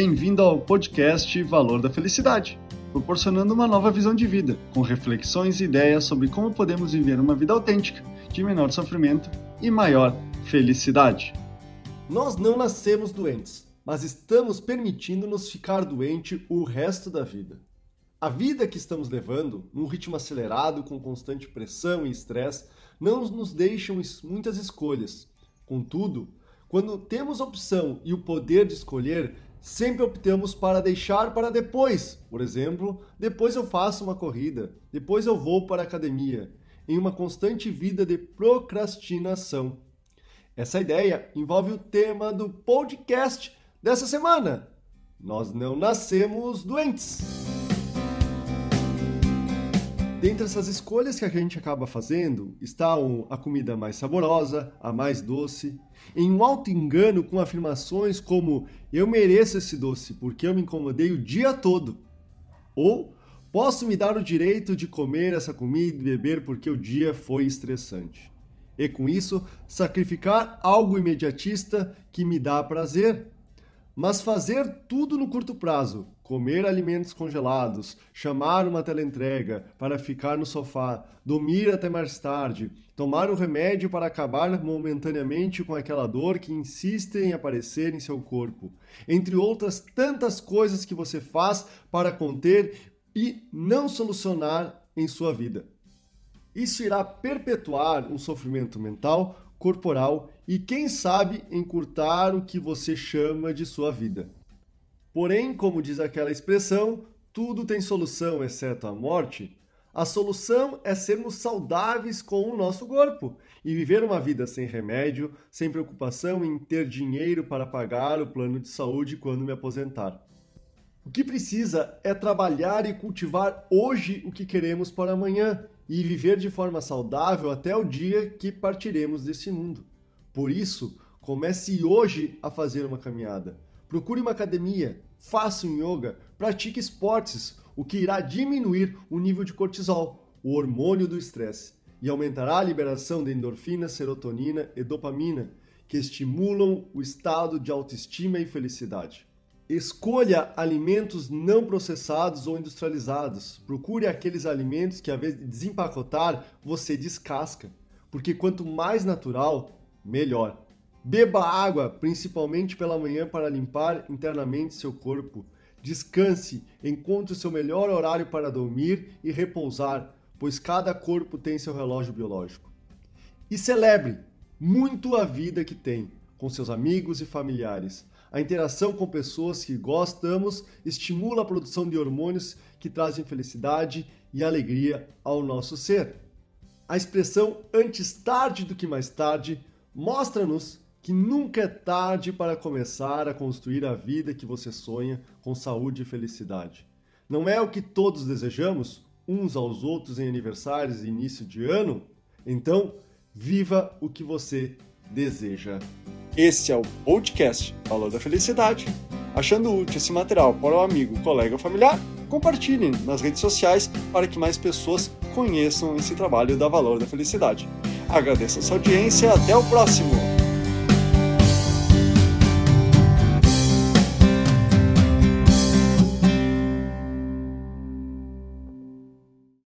Bem-vindo ao podcast Valor da Felicidade, proporcionando uma nova visão de vida, com reflexões e ideias sobre como podemos viver uma vida autêntica, de menor sofrimento e maior felicidade. Nós não nascemos doentes, mas estamos permitindo-nos ficar doente o resto da vida. A vida que estamos levando, num ritmo acelerado, com constante pressão e estresse, não nos deixam muitas escolhas. Contudo, quando temos opção e o poder de escolher, sempre optamos para deixar para depois. Por exemplo, depois eu faço uma corrida, depois eu vou para a academia, em uma constante vida de procrastinação. Essa ideia envolve o tema do podcast dessa semana. Nós não nascemos doentes. Dentre essas escolhas que a gente acaba fazendo estão a comida mais saborosa, a mais doce, em um alto engano com afirmações como eu mereço esse doce porque eu me incomodei o dia todo, ou posso me dar o direito de comer essa comida e beber porque o dia foi estressante. E com isso, sacrificar algo imediatista que me dá prazer mas fazer tudo no curto prazo, comer alimentos congelados, chamar uma teleentrega para ficar no sofá, dormir até mais tarde, tomar um remédio para acabar momentaneamente com aquela dor que insiste em aparecer em seu corpo, entre outras tantas coisas que você faz para conter e não solucionar em sua vida. Isso irá perpetuar um sofrimento mental corporal e, quem sabe, encurtar o que você chama de sua vida. Porém, como diz aquela expressão, tudo tem solução exceto a morte. A solução é sermos saudáveis com o nosso corpo e viver uma vida sem remédio, sem preocupação em ter dinheiro para pagar o plano de saúde quando me aposentar. O que precisa é trabalhar e cultivar hoje o que queremos para amanhã e viver de forma saudável até o dia que partiremos desse mundo. Por isso, comece hoje a fazer uma caminhada. Procure uma academia, faça um yoga, pratique esportes, o que irá diminuir o nível de cortisol, o hormônio do estresse, e aumentará a liberação de endorfina, serotonina e dopamina, que estimulam o estado de autoestima e felicidade. Escolha alimentos não processados ou industrializados. Procure aqueles alimentos que, ao invés de desempacotar, você descasca. Porque quanto mais natural, melhor. Beba água, principalmente pela manhã, para limpar internamente seu corpo. Descanse, encontre o seu melhor horário para dormir e repousar, pois cada corpo tem seu relógio biológico. E celebre muito a vida que tem, com seus amigos e familiares. A interação com pessoas que gostamos estimula a produção de hormônios que trazem felicidade e alegria ao nosso ser. A expressão antes tarde do que mais tarde mostra-nos que nunca é tarde para começar a construir a vida que você sonha com saúde e felicidade. Não é o que todos desejamos, uns aos outros em aniversários e início de ano? Então, viva o que você deseja. Esse é o podcast Valor da Felicidade. Achando útil esse material para o amigo, colega ou familiar, compartilhem nas redes sociais para que mais pessoas conheçam esse trabalho da Valor da Felicidade. Agradeço a sua audiência, até o próximo!